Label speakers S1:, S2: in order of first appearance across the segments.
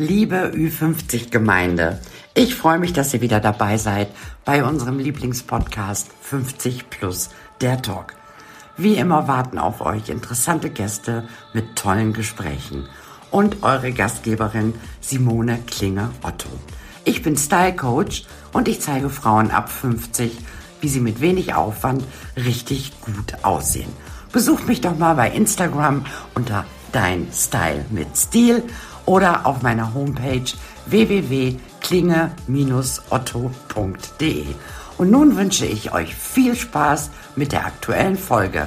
S1: Liebe Ü50-Gemeinde, ich freue mich, dass ihr wieder dabei seid bei unserem Lieblingspodcast 50 Plus, der Talk. Wie immer warten auf euch interessante Gäste mit tollen Gesprächen und eure Gastgeberin Simone Klinger-Otto. Ich bin Style Coach und ich zeige Frauen ab 50, wie sie mit wenig Aufwand richtig gut aussehen. Besucht mich doch mal bei Instagram unter Dein Style mit Stil oder auf meiner Homepage www.klinge-otto.de. Und nun wünsche ich euch viel Spaß mit der aktuellen Folge.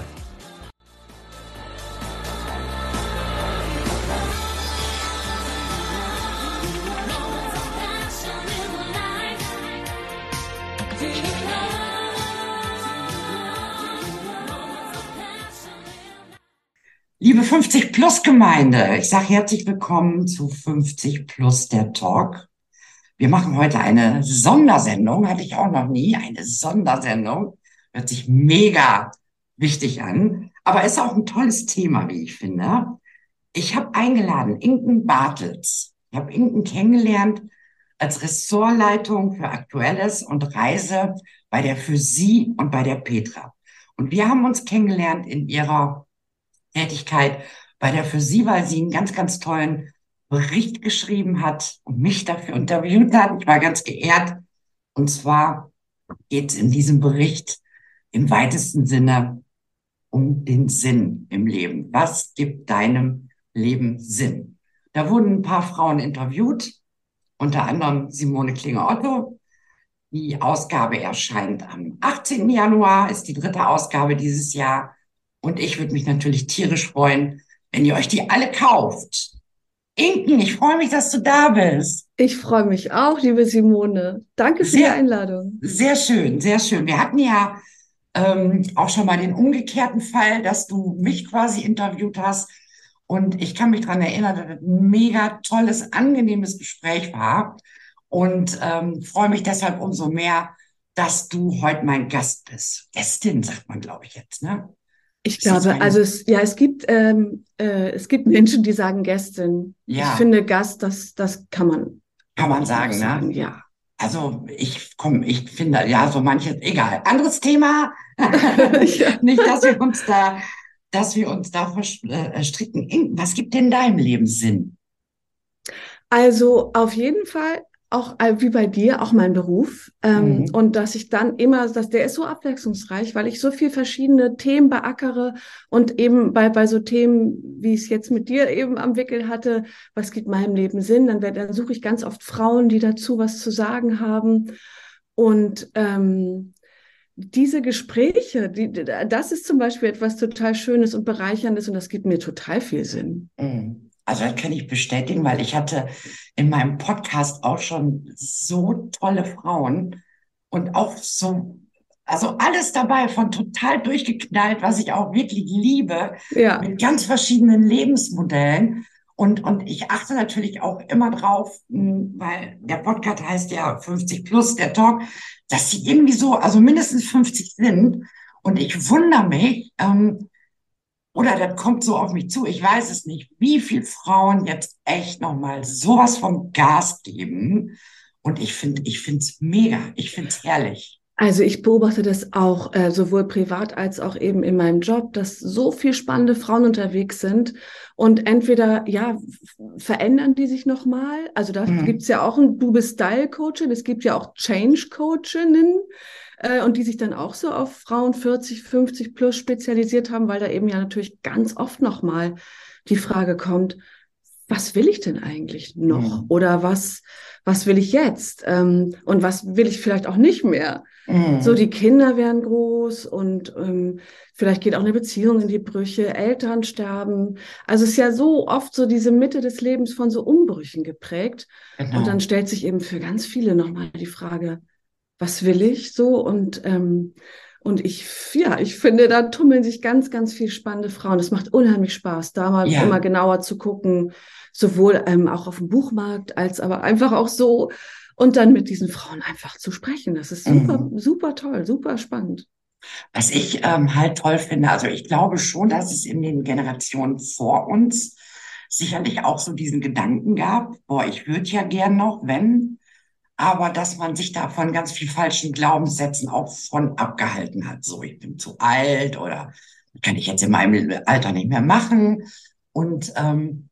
S1: Liebe 50 Plus Gemeinde, ich sage herzlich willkommen zu 50 Plus der Talk. Wir machen heute eine Sondersendung, hatte ich auch noch nie, eine Sondersendung. Hört sich mega wichtig an, aber ist auch ein tolles Thema, wie ich finde. Ich habe eingeladen Inken Bartels. Ich habe Inken kennengelernt als Ressortleitung für Aktuelles und Reise bei der für Sie und bei der Petra. Und wir haben uns kennengelernt in ihrer Tätigkeit bei der für sie, weil sie einen ganz, ganz tollen Bericht geschrieben hat und mich dafür interviewt hat. Ich war ganz geehrt. Und zwar geht es in diesem Bericht im weitesten Sinne um den Sinn im Leben. Was gibt deinem Leben Sinn? Da wurden ein paar Frauen interviewt, unter anderem Simone Klinger-Otto. Die Ausgabe erscheint am 18. Januar, ist die dritte Ausgabe dieses Jahr. Und ich würde mich natürlich tierisch freuen, wenn ihr euch die alle kauft. Inken, ich freue mich, dass du da bist.
S2: Ich freue mich auch, liebe Simone. Danke für sehr, die Einladung.
S1: Sehr schön, sehr schön. Wir hatten ja ähm, auch schon mal den umgekehrten Fall, dass du mich quasi interviewt hast. Und ich kann mich daran erinnern, dass es ein mega tolles, angenehmes Gespräch war. Und ähm, freue mich deshalb umso mehr, dass du heute mein Gast bist. Gästin, sagt man, glaube ich jetzt, ne?
S2: Ich glaube, also es, ja, es gibt, ähm, äh, es gibt Menschen, die sagen Gästin. Ja. Ich finde Gast, das, das kann man.
S1: Kann man sagen, sagen, ne? Ja. Also ich komme, ich finde, ja, so manches, egal. Anderes Thema. Nicht, dass wir uns da, dass wir uns da verstricken. Äh, was gibt denn deinem Leben Sinn?
S2: Also auf jeden Fall auch äh, wie bei dir, auch mein Beruf. Ähm, mhm. Und dass ich dann immer, dass der ist so abwechslungsreich, weil ich so viel verschiedene Themen beackere und eben bei, bei so Themen, wie ich es jetzt mit dir eben am Wickel hatte, was gibt meinem Leben Sinn, dann, werde, dann suche ich ganz oft Frauen, die dazu was zu sagen haben. Und ähm, diese Gespräche, die, das ist zum Beispiel etwas total Schönes und Bereicherndes und das gibt mir total viel Sinn.
S1: Mhm. Also das kann ich bestätigen, weil ich hatte in meinem Podcast auch schon so tolle Frauen und auch so, also alles dabei von total durchgeknallt, was ich auch wirklich liebe, ja. mit ganz verschiedenen Lebensmodellen. Und, und ich achte natürlich auch immer drauf, hm, weil der Podcast heißt ja 50 plus, der Talk, dass sie irgendwie so, also mindestens 50 sind. Und ich wundere mich, ähm, oder das kommt so auf mich zu, ich weiß es nicht, wie viele Frauen jetzt echt nochmal sowas vom Gas geben. Und ich finde, ich finde es mega, ich finde es herrlich.
S2: Also ich beobachte das auch äh, sowohl privat als auch eben in meinem Job, dass so viel spannende Frauen unterwegs sind und entweder ja verändern die sich noch mal. Also da mhm. gibt's ja auch ein Du bist Style Coachin, es gibt ja auch Change Coachinnen äh, und die sich dann auch so auf Frauen 40, 50 plus spezialisiert haben, weil da eben ja natürlich ganz oft nochmal die Frage kommt, was will ich denn eigentlich noch? Mhm. Oder was, was will ich jetzt? Ähm, und was will ich vielleicht auch nicht mehr? Mhm. So, die Kinder werden groß und ähm, vielleicht geht auch eine Beziehung in die Brüche, Eltern sterben. Also es ist ja so oft so diese Mitte des Lebens von so Umbrüchen geprägt. Genau. Und dann stellt sich eben für ganz viele nochmal die Frage, was will ich so und ähm, und ich, ja, ich finde, da tummeln sich ganz, ganz viel spannende Frauen. Es macht unheimlich Spaß, da mal ja. immer genauer zu gucken, sowohl ähm, auch auf dem Buchmarkt als aber einfach auch so und dann mit diesen Frauen einfach zu sprechen. Das ist super, mhm. super toll, super spannend.
S1: Was ich ähm, halt toll finde, also ich glaube schon, dass es in den Generationen vor uns sicherlich auch so diesen Gedanken gab, boah, ich würde ja gern noch, wenn, aber dass man sich da von ganz viel falschen Glaubenssätzen auch von abgehalten hat. So, ich bin zu alt oder kann ich jetzt in meinem Alter nicht mehr machen. Und ähm,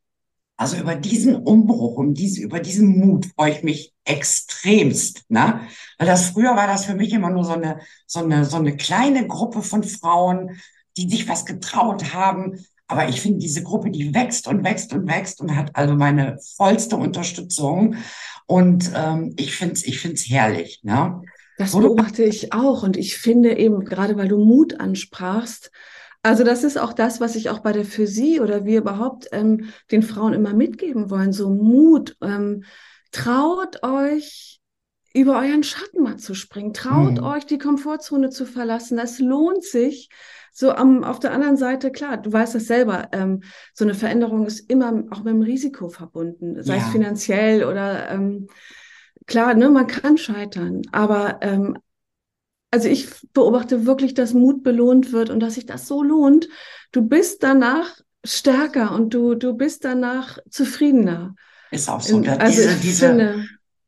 S1: also über diesen Umbruch, um diese, über diesen Mut freue ich mich extremst. Ne? Weil das früher war das für mich immer nur so eine, so eine, so eine kleine Gruppe von Frauen, die sich was getraut haben. Aber ich finde, diese Gruppe, die wächst und wächst und wächst und hat also meine vollste Unterstützung. Und ähm, ich finde es ich find's herrlich. Ne?
S2: Das beobachte ich auch. Und ich finde eben, gerade weil du Mut ansprachst, also das ist auch das, was ich auch bei der Physik oder wir überhaupt ähm, den Frauen immer mitgeben wollen. So Mut. Ähm, traut euch über euren Schatten mal zu springen. Traut mhm. euch die Komfortzone zu verlassen. Das lohnt sich. So am, auf der anderen Seite, klar, du weißt das selber, ähm, so eine Veränderung ist immer auch mit dem Risiko verbunden, sei ja. es finanziell oder ähm, klar, ne, man kann scheitern, aber ähm, also ich beobachte wirklich, dass Mut belohnt wird und dass sich das so lohnt. Du bist danach stärker und du, du bist danach zufriedener.
S1: Ist auch so. also diese, diese, finde,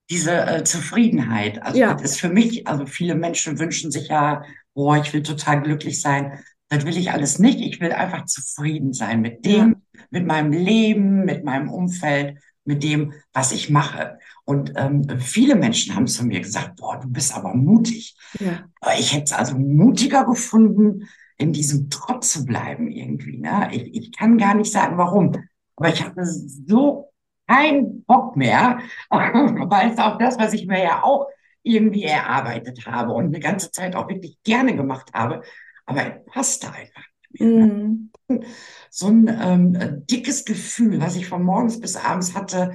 S1: diese äh, Zufriedenheit. Also ja. das ist für mich, also viele Menschen wünschen sich ja, boah, ich will total glücklich sein. Das will ich alles nicht. Ich will einfach zufrieden sein mit dem, ja. mit meinem Leben, mit meinem Umfeld, mit dem, was ich mache. Und ähm, viele Menschen haben zu mir gesagt, boah, du bist aber mutig. Ja. Ich hätte es also mutiger gefunden, in diesem Trotz zu bleiben irgendwie. Ne? Ich, ich kann gar nicht sagen, warum. Aber ich hatte so keinen Bock mehr, weil es auch das, was ich mir ja auch irgendwie erarbeitet habe und eine ganze Zeit auch wirklich gerne gemacht habe, aber es passte einfach. Ne? Mm. So ein ähm, dickes Gefühl, was ich von morgens bis abends hatte,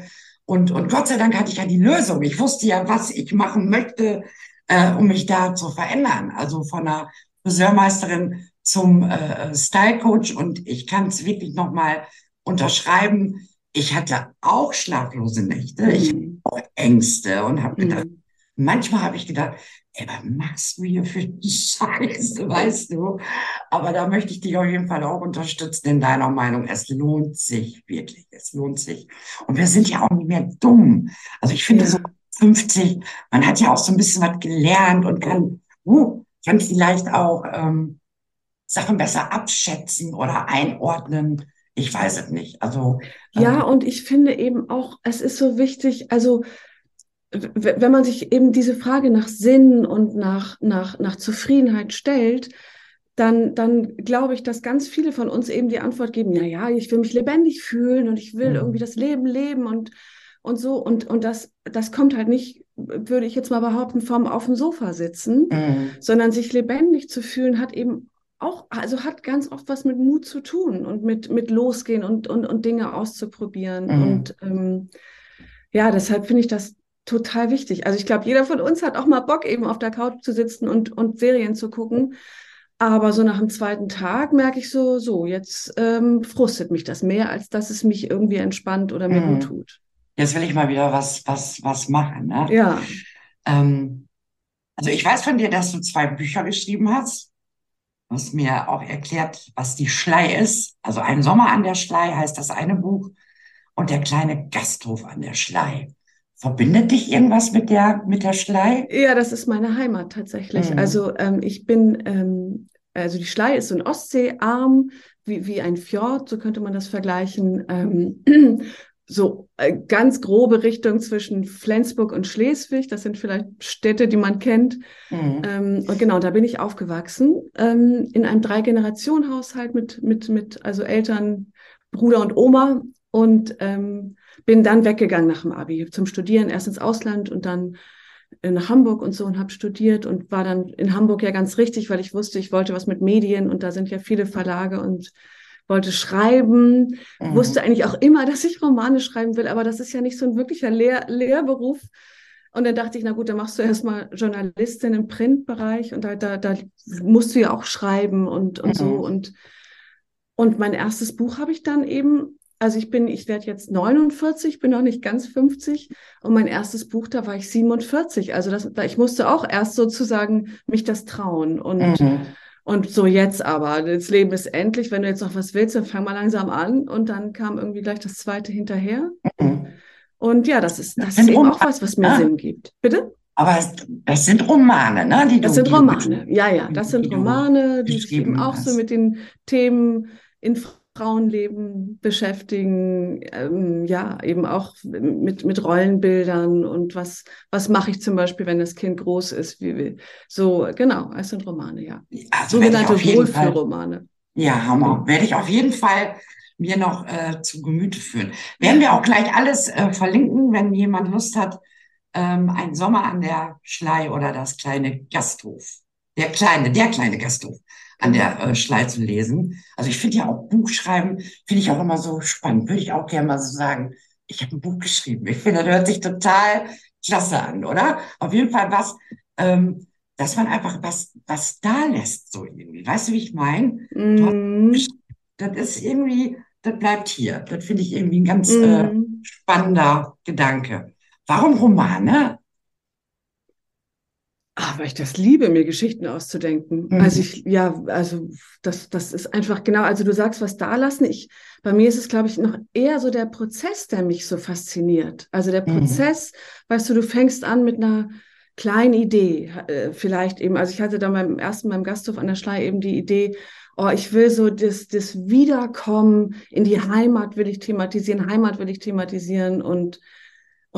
S1: und, und Gott sei Dank hatte ich ja die Lösung. Ich wusste ja, was ich machen möchte, äh, um mich da zu verändern. Also von einer Friseurmeisterin zum äh, Style Coach. Und ich kann es wirklich nochmal unterschreiben. Ich hatte auch schlaflose Nächte, mhm. ich hatte auch Ängste und habe gedacht, mhm. manchmal habe ich gedacht, ey, was machst du hier für Scheiße, weißt du? Aber da möchte ich dich auf jeden Fall auch unterstützen in deiner Meinung. Es lohnt sich wirklich, es lohnt sich. Und wir sind ja auch nicht mehr dumm. Also ich finde ja. so 50, man hat ja auch so ein bisschen was gelernt und kann, uh, kann vielleicht auch ähm, Sachen besser abschätzen oder einordnen. Ich weiß es nicht. Also
S2: ähm, ja, und ich finde eben auch, es ist so wichtig. Also wenn man sich eben diese Frage nach Sinn und nach, nach, nach Zufriedenheit stellt, dann, dann glaube ich, dass ganz viele von uns eben die Antwort geben, ja, ja, ich will mich lebendig fühlen und ich will mhm. irgendwie das Leben leben und, und so. Und, und das, das kommt halt nicht, würde ich jetzt mal behaupten, vom auf dem Sofa sitzen, mhm. sondern sich lebendig zu fühlen, hat eben auch, also hat ganz oft was mit Mut zu tun und mit, mit losgehen und, und, und Dinge auszuprobieren. Mhm. Und ähm, ja, deshalb finde ich das total wichtig. Also ich glaube, jeder von uns hat auch mal Bock, eben auf der Couch zu sitzen und, und Serien zu gucken. Aber so nach dem zweiten Tag merke ich so, so, jetzt ähm, frustet mich das mehr, als dass es mich irgendwie entspannt oder mir mhm. gut tut.
S1: Jetzt will ich mal wieder was, was, was machen. Ne?
S2: Ja.
S1: Ähm, also ich weiß von dir, dass du zwei Bücher geschrieben hast. Du hast mir auch erklärt, was die Schlei ist. Also ein Sommer an der Schlei heißt das eine Buch und der kleine Gasthof an der Schlei. Verbindet dich irgendwas mit der, mit der Schlei?
S2: Ja, das ist meine Heimat tatsächlich. Mhm. Also ähm, ich bin, ähm, also die Schlei ist so ein Ostseearm, wie, wie ein Fjord, so könnte man das vergleichen. Ähm, so äh, ganz grobe Richtung zwischen Flensburg und Schleswig. Das sind vielleicht Städte, die man kennt. Mhm. Ähm, und genau, da bin ich aufgewachsen ähm, in einem Drei-Generationen-Haushalt mit, mit, mit also Eltern, Bruder und Oma. Und ähm, bin dann weggegangen nach dem Abi zum Studieren, erst ins Ausland und dann nach Hamburg und so und habe studiert und war dann in Hamburg ja ganz richtig, weil ich wusste, ich wollte was mit Medien und da sind ja viele Verlage und wollte schreiben, mhm. wusste eigentlich auch immer, dass ich Romane schreiben will, aber das ist ja nicht so ein wirklicher Lehr Lehrberuf. Und dann dachte ich, na gut, dann machst du erstmal Journalistin im Printbereich und da, da, da musst du ja auch schreiben und, und mhm. so. Und, und mein erstes Buch habe ich dann eben also ich bin, ich werde jetzt 49, bin noch nicht ganz 50 und mein erstes Buch, da war ich 47. Also das, ich musste auch erst sozusagen mich das trauen und, mhm. Und so jetzt aber, das Leben ist endlich, wenn du jetzt noch was willst, dann fang mal langsam an. Und dann kam irgendwie gleich das zweite hinterher. Mhm. Und ja, das ist, das, ist eben auch was, was mir ja. Sinn gibt. Bitte?
S1: Aber das sind Romane, ne?
S2: Die das sind Romane, ja, ja, das sind Romane, die sich eben auch so mit den Themen in Frauenleben beschäftigen, ähm, ja, eben auch mit, mit Rollenbildern und was, was mache ich zum Beispiel, wenn das Kind groß ist, wie, so, genau, es sind Romane, ja.
S1: Also Sogenannte Wohlfühlromane. Ja, Hammer. Werde ich auf jeden Fall mir noch äh, zu Gemüte führen. Werden wir auch gleich alles äh, verlinken, wenn jemand Lust hat, ähm, ein Sommer an der Schlei oder das kleine Gasthof. Der kleine, der kleine Gasthof an der äh, Schlei zu lesen. Also ich finde ja auch Buchschreiben, finde ich auch immer so spannend. Würde ich auch gerne mal so sagen, ich habe ein Buch geschrieben. Ich finde, das hört sich total klasse an, oder? Auf jeden Fall was, ähm, dass man einfach was, was da lässt, so irgendwie. Weißt du, wie ich meine? Mm. Das ist irgendwie, das bleibt hier. Das finde ich irgendwie ein ganz mm. äh, spannender Gedanke. Warum Romane?
S2: Ah, weil ich das liebe, mir Geschichten auszudenken. Mhm. Also ich, ja, also das, das ist einfach genau, also du sagst was da lassen. Ich, bei mir ist es, glaube ich, noch eher so der Prozess, der mich so fasziniert. Also der mhm. Prozess, mhm. weißt du, du fängst an mit einer kleinen Idee, äh, vielleicht eben, also ich hatte da beim ersten, beim Gasthof an der Schlei eben die Idee, oh, ich will so das, das Wiederkommen in die Heimat will ich thematisieren, Heimat will ich thematisieren und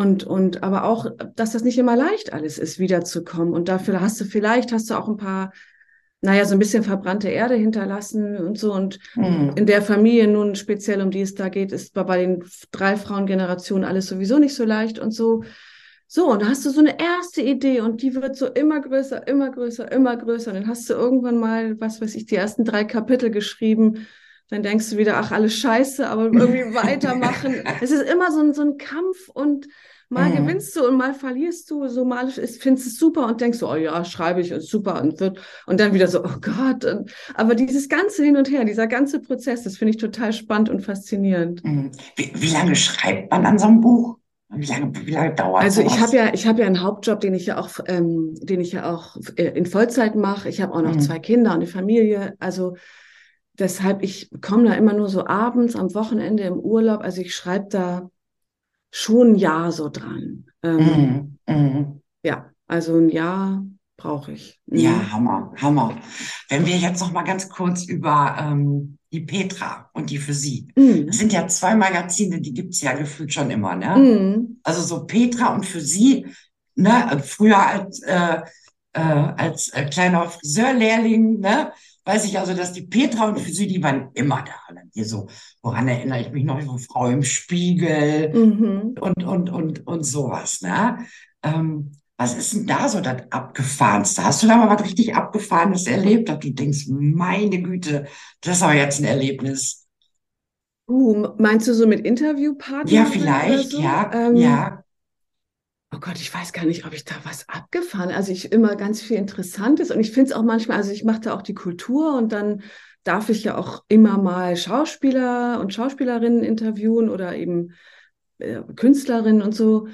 S2: und, und aber auch, dass das nicht immer leicht alles ist, wiederzukommen. Und dafür hast du vielleicht, hast du auch ein paar, naja, so ein bisschen verbrannte Erde hinterlassen und so. Und mhm. in der Familie nun speziell, um die es da geht, ist bei den drei Frauengenerationen alles sowieso nicht so leicht und so. So, und da hast du so eine erste Idee und die wird so immer größer, immer größer, immer größer. Und dann hast du irgendwann mal, was weiß ich, die ersten drei Kapitel geschrieben dann denkst du wieder, ach, alles scheiße, aber irgendwie weitermachen. es ist immer so ein, so ein Kampf und mal mhm. gewinnst du und mal verlierst du, so mal findest es super und denkst so, oh ja, schreibe ich und super und wird und dann wieder so, oh Gott. Und, aber dieses ganze Hin und Her, dieser ganze Prozess, das finde ich total spannend und faszinierend.
S1: Mhm. Wie, wie lange schreibt man an so einem Buch? Wie lange, wie lange dauert
S2: Also ich habe ja, ich habe ja einen Hauptjob, den ich ja auch, ähm, den ich ja auch äh, in Vollzeit mache. Ich habe auch noch mhm. zwei Kinder und eine Familie. Also deshalb, ich komme da immer nur so abends am Wochenende im Urlaub. Also ich schreibe da schon ein Jahr so dran. Ähm, mm, mm. Ja, also ein Jahr brauche ich.
S1: Mhm. Ja, Hammer, Hammer. Wenn wir jetzt noch mal ganz kurz über ähm, die Petra und die für Sie. Mm. Das sind ja zwei Magazine, die gibt's ja gefühlt schon immer, ne? Mm. Also so Petra und für Sie, ne? Früher als, äh, äh, als äh, kleiner Friseurlehrling, ne? Weiß ich also, dass die Petra und Füsi, die waren immer da. Ne? Hier so, woran erinnere ich mich noch? So Frau im Spiegel mhm. und, und, und, und sowas. Ne? Ähm, was ist denn da so das Abgefahrenste? Hast du da mal was richtig Abgefahrenes erlebt, dass du denkst, meine Güte, das ist aber jetzt ein Erlebnis?
S2: Uh, meinst du so mit Interviewpartnern?
S1: Ja, vielleicht, so? ja, ähm, ja.
S2: Oh Gott, ich weiß gar nicht, ob ich da was abgefahren. Also ich immer ganz viel Interessantes und ich finde es auch manchmal, also ich mache da auch die Kultur und dann darf ich ja auch immer mal Schauspieler und Schauspielerinnen interviewen oder eben äh, Künstlerinnen und so.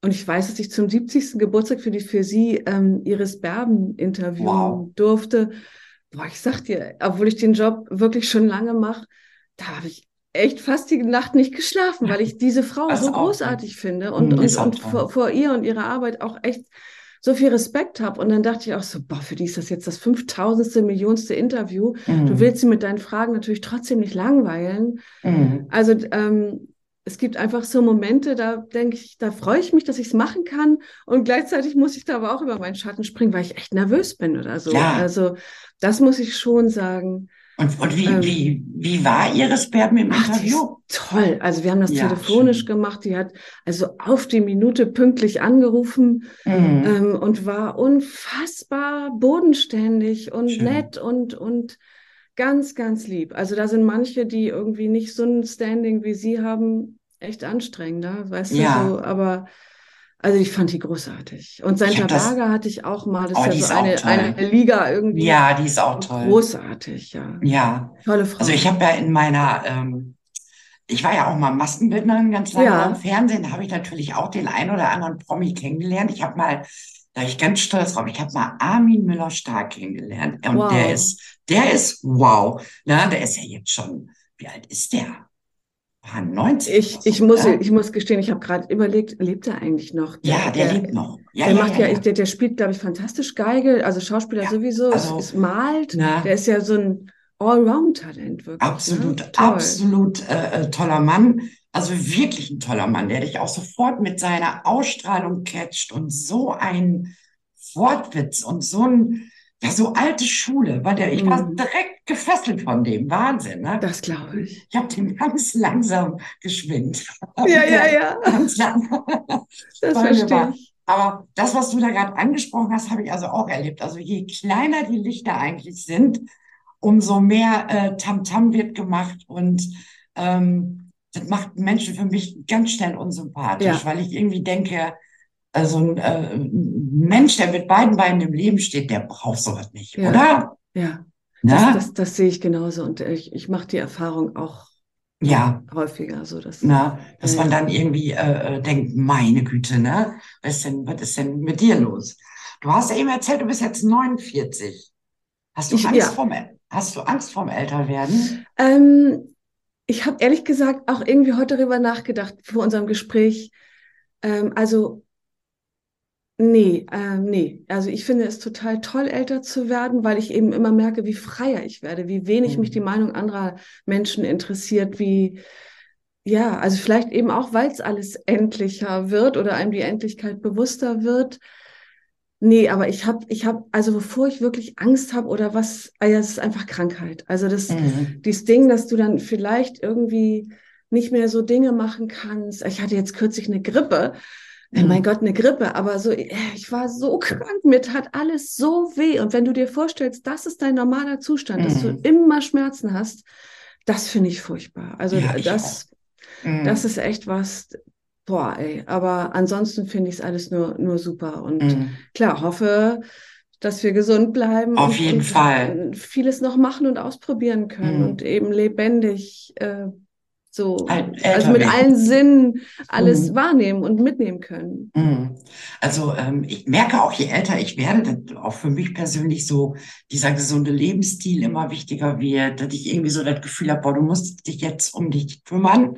S2: Und ich weiß, dass ich zum 70. Geburtstag für die für sie ähm, Iris Berben interviewen wow. durfte. Boah, ich sag dir, obwohl ich den Job wirklich schon lange mache, da habe ich echt fast die Nacht nicht geschlafen, weil ich diese Frau so großartig finde und, und, und vor, vor, ihr und ihrer Arbeit auch echt so viel Respekt habe. Und dann dachte ich auch so, boah, für die ist das jetzt das fünftausendste, millionste Interview. Mhm. Du willst sie mit deinen Fragen natürlich trotzdem nicht langweilen. Mhm. Also ähm, es gibt einfach so Momente, da denke ich, da freue ich mich, dass ich es machen kann. Und gleichzeitig muss ich da aber auch über meinen Schatten springen, weil ich echt nervös bin oder so. Ja. Also das muss ich schon sagen.
S1: Und, und wie, ähm, wie, wie war Iris Berben im ach, Interview?
S2: Toll. Also wir haben das ja, telefonisch schön. gemacht. Die hat also auf die Minute pünktlich angerufen mhm. ähm, und war unfassbar bodenständig und schön. nett und, und ganz, ganz lieb. Also da sind manche, die irgendwie nicht so ein Standing wie sie haben, echt anstrengender, weißt ja. du so, aber also ich fand die großartig. Und Santa Berger hatte ich auch mal. Das oh, ist ja so eine, eine Liga irgendwie.
S1: Ja, die ist auch toll.
S2: Großartig, ja.
S1: Ja. Tolle Frau. Also ich habe ja in meiner, ähm, ich war ja auch mal Maskenbildnerin ganz lange ja. im Fernsehen, da habe ich natürlich auch den einen oder anderen Promi kennengelernt. Ich habe mal Da bin ich ganz stolz drauf. Ich habe mal Armin Müller-Stark kennengelernt. Und
S2: Wow.
S1: der ist, der ist wow. Na, der ist ja jetzt schon, wie alt ist der? Paar 90
S2: Ich,
S1: so,
S2: ich, muss, ich muss gestehen, ich habe gerade überlegt, lebt er eigentlich noch?
S1: Ja, der lebt noch. Ja,
S2: Der
S1: ja,
S2: macht
S1: ja,
S2: ja. Der, der spielt, glaube ich, fantastisch Geige, also Schauspieler sowieso,
S1: also,
S2: es, es malt.
S1: Na,
S2: Der ist ja so ein Allround-Talent, wirklich.
S1: absolut,
S2: Ne?
S1: Absolut äh, äh, toller Mann. Also wirklich ein toller Mann, der dich auch sofort mit seiner Ausstrahlung catcht und so ein Wortwitz und so ein, ja, so alte Schule, weil der, ich war
S2: Mhm.
S1: direkt gefesselt von dem. Wahnsinn, ne?
S2: Das glaube ich.
S1: Ich habe den ganz langsam geschwind.
S2: Ja, ja, ja,
S1: Ganz langsam.
S2: das verstehe
S1: war-
S2: ich.
S1: Aber das, was du da gerade angesprochen hast, habe ich also auch erlebt. Also je kleiner die Lichter eigentlich sind, umso mehr äh, Tamtam wird gemacht und ähm, das macht Menschen für mich ganz schnell unsympathisch,
S2: Ja.
S1: weil ich irgendwie denke, also ein, äh, ein Mensch, der mit beiden Beinen im Leben steht, der braucht sowas nicht,
S2: Ja.
S1: oder?
S2: Ja, das, das, das sehe ich genauso und ich, ich mache die Erfahrung auch
S1: Ja.
S2: häufiger, so dass,
S1: Na, dass
S2: Ja,
S1: man dann irgendwie äh, äh, denkt, meine Güte, ne? Was ist denn, was ist denn mit dir los? Du hast ja eben erzählt, du bist jetzt 49. Hast du
S2: Ich-
S1: Angst
S2: ja.
S1: vorm, hast du Angst vorm Älterwerden?
S2: Ähm, ich habe ehrlich gesagt auch irgendwie heute darüber nachgedacht vor unserem Gespräch. Ähm, also, nee, ähm, nee. Also ich finde es total toll, älter zu werden, weil ich eben immer merke, wie freier ich werde, wie wenig mich
S1: Mhm.
S2: die Meinung anderer Menschen interessiert, wie, ja, also vielleicht eben auch, weil es alles endlicher wird oder einem die Endlichkeit bewusster wird. Nee, aber ich habe, ich habe, also bevor ich wirklich Angst habe oder was, ah ja, es ist einfach Krankheit. Also das,
S1: Mhm.
S2: dieses Ding, dass du dann vielleicht irgendwie nicht mehr so Dinge machen kannst. Ich hatte jetzt kürzlich eine Grippe. Äh,
S1: Mhm.
S2: Mein Gott, eine Grippe, aber so, äh, ich war so krank, mir tat alles so weh. Und wenn du dir vorstellst, das ist dein normaler Zustand, dass du
S1: Mhm.
S2: immer Schmerzen hast, das finde ich furchtbar. Also
S1: Ja,
S2: das,
S1: Mhm.
S2: das ist echt was, boah, ey. Aber ansonsten finde ich es alles nur, nur super. Und
S1: Mhm.
S2: klar, hoffe, dass wir gesund bleiben
S1: Auf
S2: und,
S1: jeden Fall.
S2: vieles noch machen und ausprobieren können
S1: Mhm.
S2: und eben lebendig äh, so,
S1: Alt-
S2: also mit allen Sinnen alles
S1: Mhm.
S2: wahrnehmen und mitnehmen können.
S1: Mhm. Also ähm, ich merke auch, je älter ich werde, dass auch für mich persönlich so dieser gesunde Lebensstil immer wichtiger wird, dass ich irgendwie so das Gefühl habe, boah, du musst dich jetzt um dich kümmern,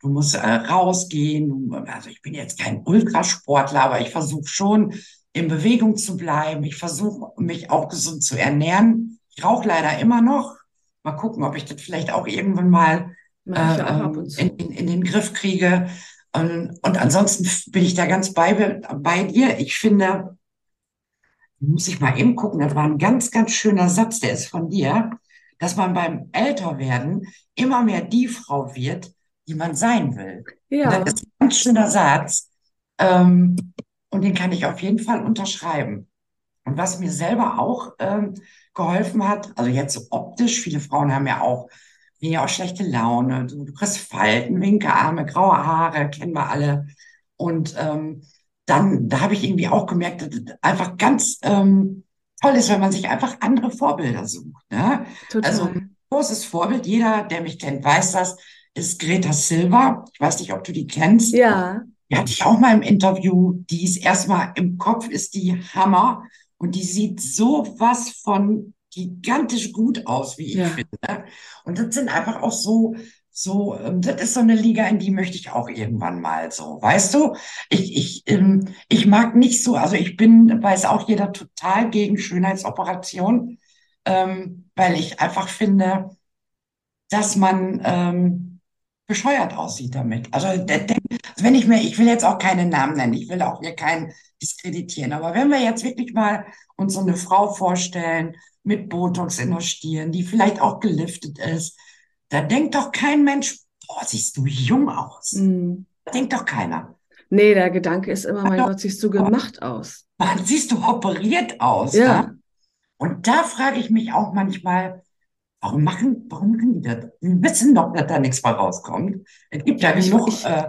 S1: du musst äh, rausgehen. Also ich bin jetzt kein Ultrasportler, aber ich versuche schon in Bewegung zu bleiben. Ich versuche mich auch gesund zu ernähren. Ich rauche leider immer noch. Mal gucken, ob ich das vielleicht auch irgendwann mal Äh, in, in, in den Griff kriege. Und, und ansonsten bin ich da ganz bei, bei dir. Ich finde, muss ich mal eben gucken, das war ein ganz, ganz schöner Satz, der ist von dir, dass man beim Älterwerden immer mehr die Frau wird, die man sein will.
S2: Ja,
S1: Das ist ein ganz schöner Satz. Ähm, und den kann ich auf jeden Fall unterschreiben. Und was mir selber auch ähm, geholfen hat, also jetzt so optisch, viele Frauen haben ja auch, ja auch schlechte Laune, du, du kriegst Falten, Winkearme, graue Haare, kennen wir alle. Und ähm, dann, da habe ich irgendwie auch gemerkt, dass es einfach ganz ähm, toll ist, wenn man sich einfach andere Vorbilder sucht. Ne? Also
S2: total.
S1: großes Vorbild, jeder, der mich kennt, weiß das, ist Greta Silva. Ich weiß nicht, ob du die kennst.
S2: Ja,
S1: Die hatte ich auch mal im Interview. Die ist erstmal im Kopf, ist die Hammer. Und die sieht sowas von gigantisch gut aus, wie ich
S2: Ja.
S1: finde. Und das sind einfach auch so, so, ähm, das ist so eine Liga, in die möchte ich auch irgendwann mal so. Weißt du? Ich, ich, ähm, ich mag nicht so, also ich bin, weiß auch jeder total gegen Schönheitsoperation, ähm, weil ich einfach finde, dass man ähm, bescheuert aussieht damit. Also, also wenn ich mir, ich will jetzt auch keine Namen nennen, ich will auch hier keinen diskreditieren, aber wenn wir jetzt wirklich mal uns so eine Frau vorstellen mit Botox in der Stirn, die vielleicht auch geliftet ist, da denkt doch kein Mensch, boah, siehst du jung aus. Da denkt doch keiner.
S2: Nee, der Gedanke ist immer, mein
S1: doch.
S2: Gott, siehst du gemacht aus.
S1: Man, siehst du operiert aus,
S2: Ja,
S1: ne? Und da frage ich mich auch manchmal, warum machen, warum machen die das? Die wissen doch, dass da nichts bei rauskommt. Es gibt ja
S2: Ich-
S1: genug,
S2: ich-
S1: äh,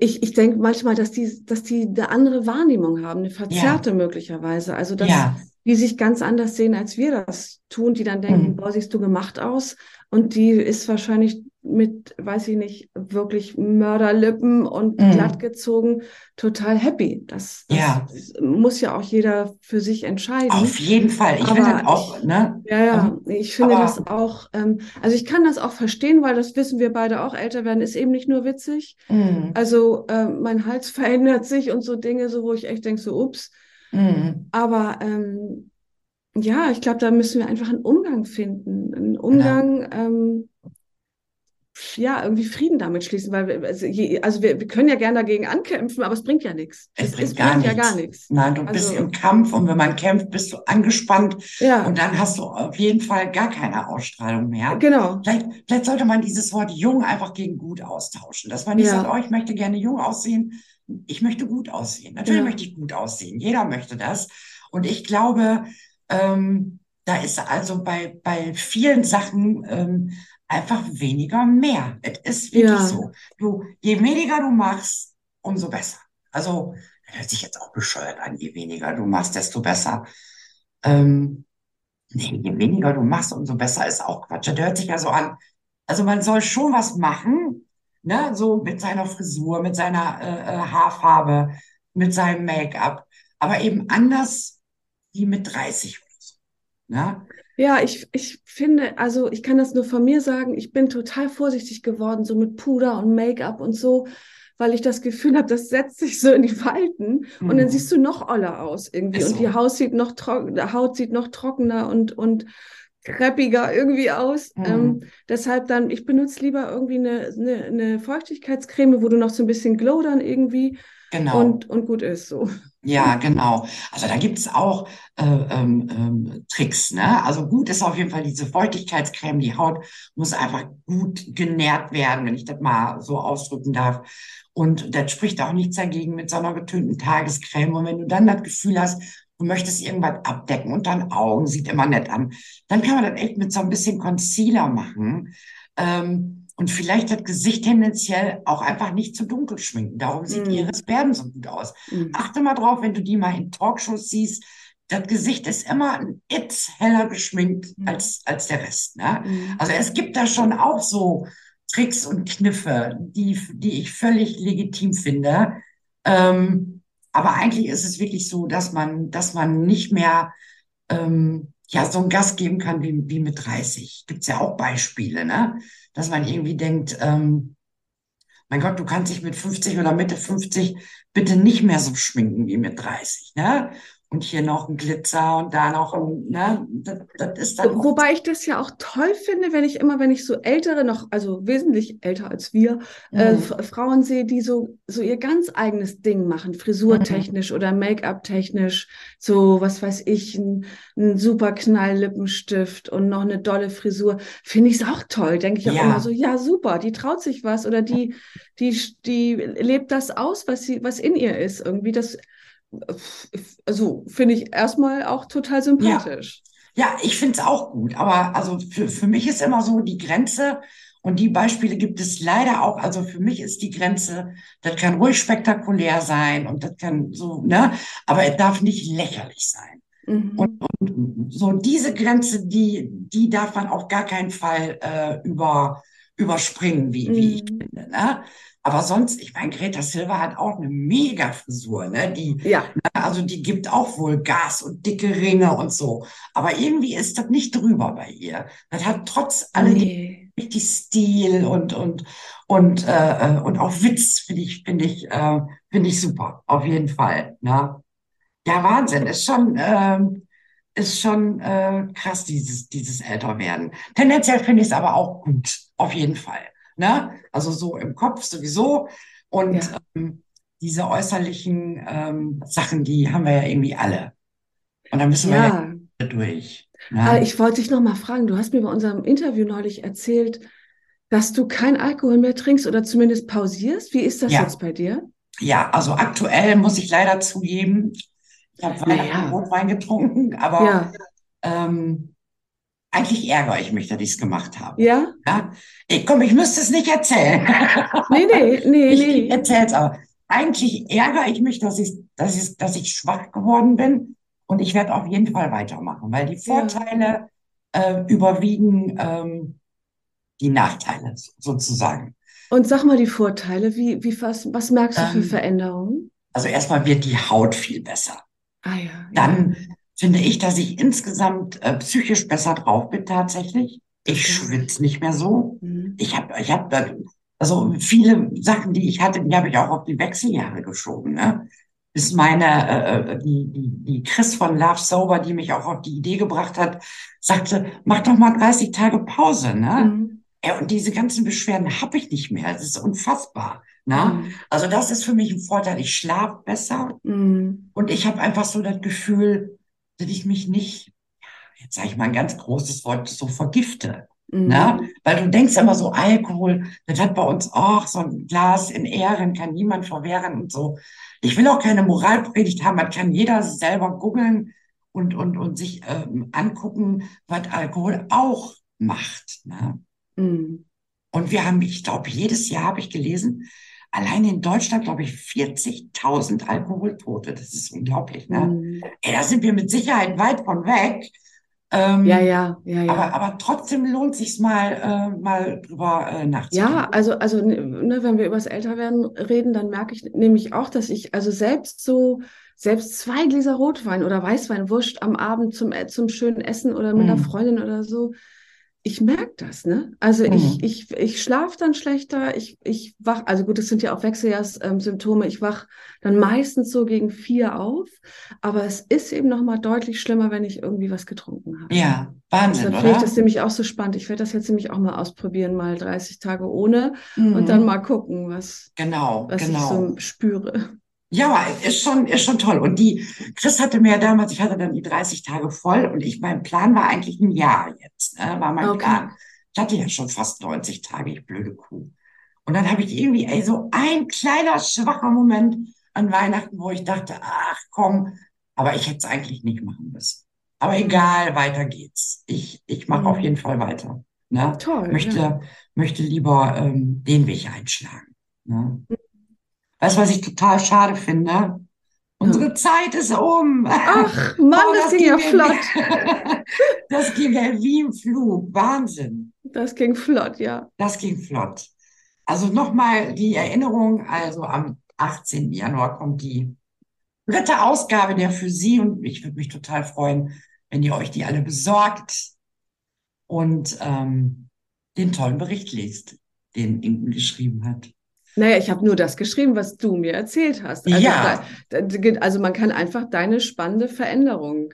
S2: ich, ich denke manchmal, dass die, dass die eine andere Wahrnehmung haben, eine verzerrte möglicherweise. Also, dass
S1: ja,
S2: die sich ganz anders sehen, als wir das tun, die dann denken,
S1: Mhm.
S2: boah, siehst du gemacht aus. Und die ist wahrscheinlich mit, weiß ich nicht, wirklich Mörderlippen und
S1: Mhm.
S2: glatt gezogen, total happy. Das, das
S1: Ja.
S2: muss ja auch jeder für sich entscheiden.
S1: Auf jeden Fall. Ich
S2: Aber
S1: finde auch, ne?
S2: Ja, ja,
S1: Also,
S2: ich finde
S1: aber-
S2: das auch, ähm, also ich kann das auch verstehen, weil das wissen wir beide auch, älter werden ist eben nicht nur witzig.
S1: Mhm.
S2: Also ähm, mein Hals verändert sich und so Dinge, so wo ich echt denke, so ups.
S1: Mhm.
S2: Aber ähm, ja, ich glaube, da müssen wir einfach einen Umgang finden. Einen Umgang, ähm, ja, irgendwie Frieden damit schließen, weil wir, also, je, also wir, wir können ja gerne dagegen ankämpfen, aber es bringt ja nichts.
S1: Es
S2: Es,
S1: bringt
S2: es
S1: gar
S2: bringt ja
S1: nichts.
S2: gar nichts.
S1: Nein, du bist
S2: Also-
S1: im Kampf und wenn man kämpft, bist du angespannt
S2: Ja,
S1: und dann hast du auf jeden Fall gar keine Ausstrahlung mehr.
S2: genau.
S1: Vielleicht, vielleicht sollte man dieses Wort jung einfach gegen gut austauschen. Dass man nicht
S2: Ja.
S1: sagt, oh, ich möchte gerne jung aussehen. Ich möchte gut aussehen. Natürlich
S2: Ja.
S1: möchte ich gut aussehen. Jeder möchte das. Und ich glaube, ähm, da ist also bei, bei vielen Sachen ähm, einfach weniger mehr. Es ist wirklich
S2: Ja.
S1: so. Du, je weniger du machst, umso besser. Also, das hört sich jetzt auch bescheuert an. Je weniger du machst, desto besser. Ähm, Nee, je weniger du machst, umso besser ist auch Quatsch. Das hört sich ja so an. Also man soll schon was machen, ne? So mit seiner Frisur, mit seiner äh, äh, Haarfarbe, mit seinem Make-up, aber eben anders wie mit 30 oder so. Ne?
S2: Ja, ich, ich finde, also ich kann das nur von mir sagen, ich bin total vorsichtig geworden, so mit Puder und Make-up und so, weil ich das Gefühl habe, das setzt sich so in die Falten und dann
S1: Mhm.
S2: siehst du noch oller aus irgendwie
S1: Ist
S2: und
S1: so.
S2: die Haut sieht noch trocken, Haut sieht noch trockener und, und kreppiger irgendwie aus.
S1: Mhm.
S2: Ähm, deshalb dann, ich benutze lieber irgendwie eine, eine, eine Feuchtigkeitscreme, wo du noch so ein bisschen Glow dann irgendwie
S1: Genau.
S2: und, und gut ist so.
S1: Ja, genau. Also da gibt's auch äh, ähm, ähm, Tricks, ne? Also gut ist auf jeden Fall diese Feuchtigkeitscreme. Die Haut muss einfach gut genährt werden, wenn ich das mal so ausdrücken darf. Und das spricht auch nichts dagegen mit so einer getönten Tagescreme. Und wenn du dann das Gefühl hast, du möchtest irgendwas abdecken und deine Augen sieht immer nett an, dann kann man das echt mit so ein bisschen Concealer machen. Ähm, und vielleicht das Gesicht tendenziell auch einfach nicht zu dunkel schminken. Darum sieht
S2: Mhm.
S1: Iris Berben so gut aus.
S2: Mhm.
S1: Achte mal drauf, wenn du die mal in Talkshows siehst, das Gesicht ist immer ein Itz heller geschminkt
S2: Mhm.
S1: als, als der Rest, ne?
S2: Mhm.
S1: Also es gibt da schon auch so Tricks und Kniffe, die, die ich völlig legitim finde. Ähm, aber eigentlich ist es wirklich so, dass man, dass man nicht mehr ähm, ja, so einen Gas geben kann wie, wie mit 30. Gibt's ja auch Beispiele, ne? Dass man irgendwie denkt, ähm, mein Gott, du kannst dich mit 50 oder Mitte 50 bitte nicht mehr so schminken wie mit 30, ne? Und hier noch ein Glitzer und da noch ein, ne? Das, das ist dann
S2: Wo- Wobei ich das ja auch toll finde, wenn ich immer, wenn ich so ältere, noch, also wesentlich älter als wir, äh,
S1: Mhm.
S2: F- Frauen sehe, die so, so ihr ganz eigenes Ding machen, frisurtechnisch oder Make-up-technisch, so, was weiß ich, ein, ein super Knalllippenstift und noch eine dolle Frisur, finde ich es auch toll. Denke ich auch
S1: Ja.
S2: immer so, ja, super, die traut sich was oder die, die, die lebt das aus, was sie, was in ihr ist. Irgendwie das, also finde ich erstmal auch total sympathisch.
S1: Ja, ich find's auch gut, aber also für, für mich ist immer so die Grenze und die Beispiele gibt es leider auch. Also für mich ist die Grenze, das kann ruhig spektakulär sein und das kann so, ne, aber es darf nicht lächerlich sein.
S2: Mhm.
S1: Und, und so diese Grenze, die, die darf man auf gar keinen Fall äh, über, überspringen, wie, wie ich
S2: Mhm.
S1: finde, ne? Aber sonst, ich meine, Greta Silva hat auch eine mega Frisur, ne? Die,
S2: Ja,
S1: also die gibt auch wohl Gas und dicke Ringe und so. Aber irgendwie ist das nicht drüber bei ihr. Das hat trotz alledem
S2: nee.
S1: richtig Stil und und und äh, äh, und auch Witz finde ich finde ich äh, finde ich super auf jeden Fall. Ne? Ja Wahnsinn ist schon ähm, ist schon äh, krass dieses dieses Älterwerden. Tendenziell finde ich es aber auch gut auf jeden Fall. Ne? Also so im Kopf sowieso und
S2: Ja.
S1: ähm, diese äußerlichen ähm, Sachen, die haben wir ja irgendwie alle. Und da müssen wir ja
S2: Ja,
S1: durch. Ne?
S2: ich wollte dich noch mal fragen, du hast mir bei unserem Interview neulich erzählt, dass du kein Alkohol mehr trinkst oder zumindest pausierst. Wie ist das
S1: Ja.
S2: jetzt bei dir?
S1: Ja, also aktuell muss ich leider zugeben, ich habe
S2: Naja.
S1: Rotwein getrunken, aber
S2: Ja,
S1: ähm, eigentlich ärgere ich mich, dass ich es gemacht habe.
S2: ja?
S1: Ja? Ich, komm, ich müsste es nicht erzählen.
S2: Nee, nee, nee,
S1: Ich,
S2: nee.
S1: es aber. Eigentlich ärgere ich mich, dass ich, dass ich, dass ich schwach geworden bin und ich werde auf jeden Fall weitermachen, weil die
S2: Ja.
S1: Vorteile äh, überwiegen ähm, die Nachteile sozusagen.
S2: Und sag mal die Vorteile, wie, wie was, was merkst du für
S1: Ähm,
S2: Veränderungen?
S1: Also erstmal wird die Haut viel besser.
S2: Ah ja, ja.
S1: Finde ich, dass ich insgesamt äh, psychisch besser drauf bin tatsächlich. Ich schwitze nicht mehr so.
S2: Mhm.
S1: Ich habe, ich habe, also viele Sachen, die ich hatte, die habe ich auch auf die Wechseljahre geschoben. Ne? Bis meine, äh, äh, die, die, die Chris von Love Sober, die mich auch auf die Idee gebracht hat, sagte, mach doch mal 30 Tage Pause. Ne?
S2: Mhm.
S1: Ja, und diese ganzen Beschwerden habe ich nicht mehr. Das ist unfassbar. Ne?
S2: Mhm.
S1: Also das ist für mich ein Vorteil. Ich schlafe besser.
S2: Mhm.
S1: Und ich habe einfach so das Gefühl, dass ich mich nicht, jetzt sage ich mal ein ganz großes Wort, so vergifte.
S2: Mhm.
S1: Ne? Weil du denkst immer so, Alkohol, das hat bei uns auch so ein Glas in Ehren, kann niemand verwehren und so. Ich will auch keine Moralpredigt haben, man kann jeder selber googeln und, und, und sich ähm, angucken, was Alkohol auch macht. Ne?
S2: Mhm.
S1: Und wir haben, ich glaube, jedes Jahr habe ich gelesen, allein in Deutschland, glaube ich, 40.000 Alkoholtote. Das ist unglaublich, ne?
S2: Mhm.
S1: Ey, da sind wir mit Sicherheit weit von weg. Ähm,
S2: Ja, ja, ja, ja.
S1: aber, aber trotzdem lohnt sich's mal, äh, mal drüber äh,
S2: Ja,
S1: nachzudenken.
S2: also, also ne, wenn wir über das Älterwerden reden, dann merke ich nämlich auch, dass ich also selbst so, selbst zwei Gläser Rotwein oder Weißwein, wurscht, am Abend zum, äh, zum schönen Essen oder mit einer
S1: Mhm.
S2: Freundin oder so, ich merke das, ne? Also ich,
S1: Mhm.
S2: ich, ich schlafe dann schlechter, ich, ich wach, also gut, das sind ja auch Wechseljahrssymptome, ich wach dann meistens so gegen vier auf, aber es ist eben nochmal deutlich schlimmer, wenn ich irgendwie was getrunken habe.
S1: Ja, Wahnsinn,
S2: Deshalb finde ich
S1: oder?
S2: das nämlich auch so spannend. Ich werde das jetzt nämlich auch mal ausprobieren, mal 30 Tage ohne
S1: Mhm.
S2: und dann mal gucken, was,
S1: Genau,
S2: was ich
S1: genau.
S2: so spüre.
S1: Ja, ist schon, ist schon toll. Und die, Chris hatte mir ja damals, ich hatte dann die 30 Tage voll und ich, mein Plan war eigentlich ein Jahr jetzt, ne, war mein
S2: Okay.
S1: Plan. Ich hatte ja schon fast 90 Tage, ich blöde Kuh. Und dann habe ich irgendwie, ey, so ein kleiner schwacher Moment an Weihnachten, wo ich dachte, ach komm, aber ich hätte es eigentlich nicht machen müssen. Aber egal, weiter geht's. Ich, ich mache auf
S2: Mhm.
S1: jeden Fall weiter. Ne?
S2: Toll,
S1: Möchte,
S2: ja.
S1: möchte lieber ähm, den Weg einschlagen. Ne? Weißt du, was ich total schade finde? Unsere Zeit ist um.
S2: Ach, Mann,
S1: Oh,
S2: das ging ja flott.
S1: Das ging ja wie im Flug. Wahnsinn.
S2: Das ging flott, ja.
S1: Das ging flott. Also nochmal die Erinnerung. Also am 18. Januar kommt die dritte Ausgabe der für Sie und ich würde mich total freuen, wenn ihr euch die alle besorgt und ähm, den tollen Bericht liest, den Inken geschrieben hat.
S2: Naja, ich habe nur das geschrieben, was du mir erzählt hast. Also,
S1: Ja.
S2: da, da, also man kann einfach deine spannende Veränderung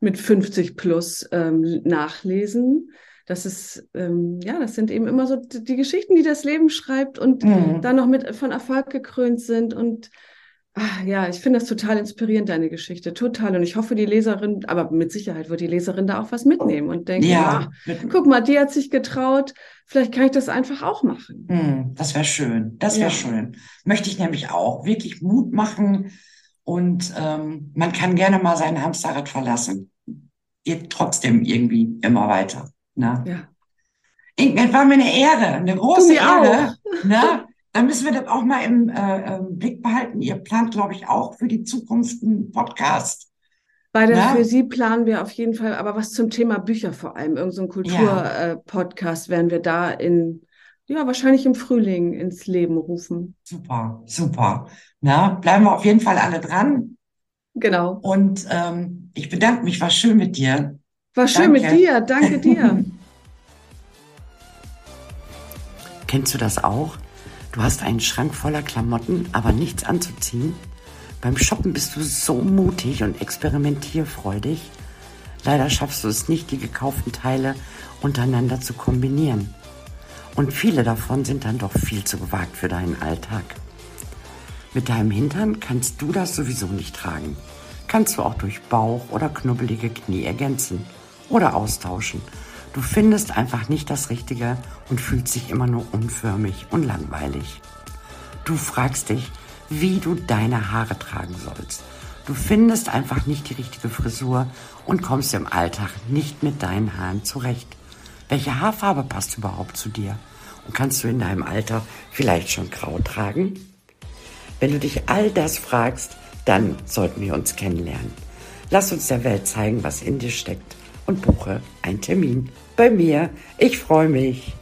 S2: mit 50 plus ähm, nachlesen. Das ist, ähm, ja, das sind eben immer so die Geschichten, die das Leben schreibt und
S1: Mhm.
S2: dann noch mit von Erfolg gekrönt sind. Und ah, ja, ich finde das total inspirierend, deine Geschichte. Total. Und ich hoffe, die Leserin, aber mit Sicherheit wird die Leserin da auch was mitnehmen und denken,
S1: Ja, mit,
S2: guck mal, die hat sich getraut, vielleicht kann ich das einfach auch machen.
S1: Hm, das wäre schön. Das wäre
S2: Ja.
S1: schön. Möchte ich nämlich auch. Wirklich Mut machen. Und ähm, man kann gerne mal sein Hamsterrad verlassen. Geht trotzdem irgendwie immer weiter. Ne?
S2: Ja.
S1: Es war mir eine Ehre, eine große Ehre. Ne? Dann müssen wir das auch mal im äh, ähm, Blick behalten. Ihr plant, glaube ich, auch für die Zukunft einen Podcast.
S2: Bei der
S1: Ja.
S2: für Sie planen wir auf jeden Fall, aber was zum Thema Bücher vor allem, irgendein so Kultur-Podcast werden wir da in, ja, wahrscheinlich im Frühling ins Leben rufen.
S1: Super, super. Ne? Bleiben wir auf jeden Fall alle dran.
S2: Genau.
S1: Und ähm, ich bedanke mich, war schön mit dir.
S2: War schön mit
S1: Danke.
S2: dir. Danke dir.
S3: Kennst du das auch? Du hast einen Schrank voller Klamotten, aber nichts anzuziehen? Beim Shoppen bist du so mutig und experimentierfreudig. Leider schaffst du es nicht, die gekauften Teile untereinander zu kombinieren. Und viele davon sind dann doch viel zu gewagt für deinen Alltag. Mit deinem Hintern kannst du das sowieso nicht tragen. Kannst du auch durch Bauch oder knubbelige Knie ergänzen oder austauschen. Du findest einfach nicht das Richtige und fühlst dich immer nur unförmig und langweilig. Du fragst dich, wie du deine Haare tragen sollst. Du findest einfach nicht die richtige Frisur und kommst im Alltag nicht mit deinen Haaren zurecht. Welche Haarfarbe passt überhaupt zu dir? Und kannst du in deinem Alter vielleicht schon grau tragen? Wenn du dich all das fragst, dann sollten wir uns kennenlernen. Lass uns der Welt zeigen, was in dir steckt und buche einen Termin bei mir. Ich freue mich.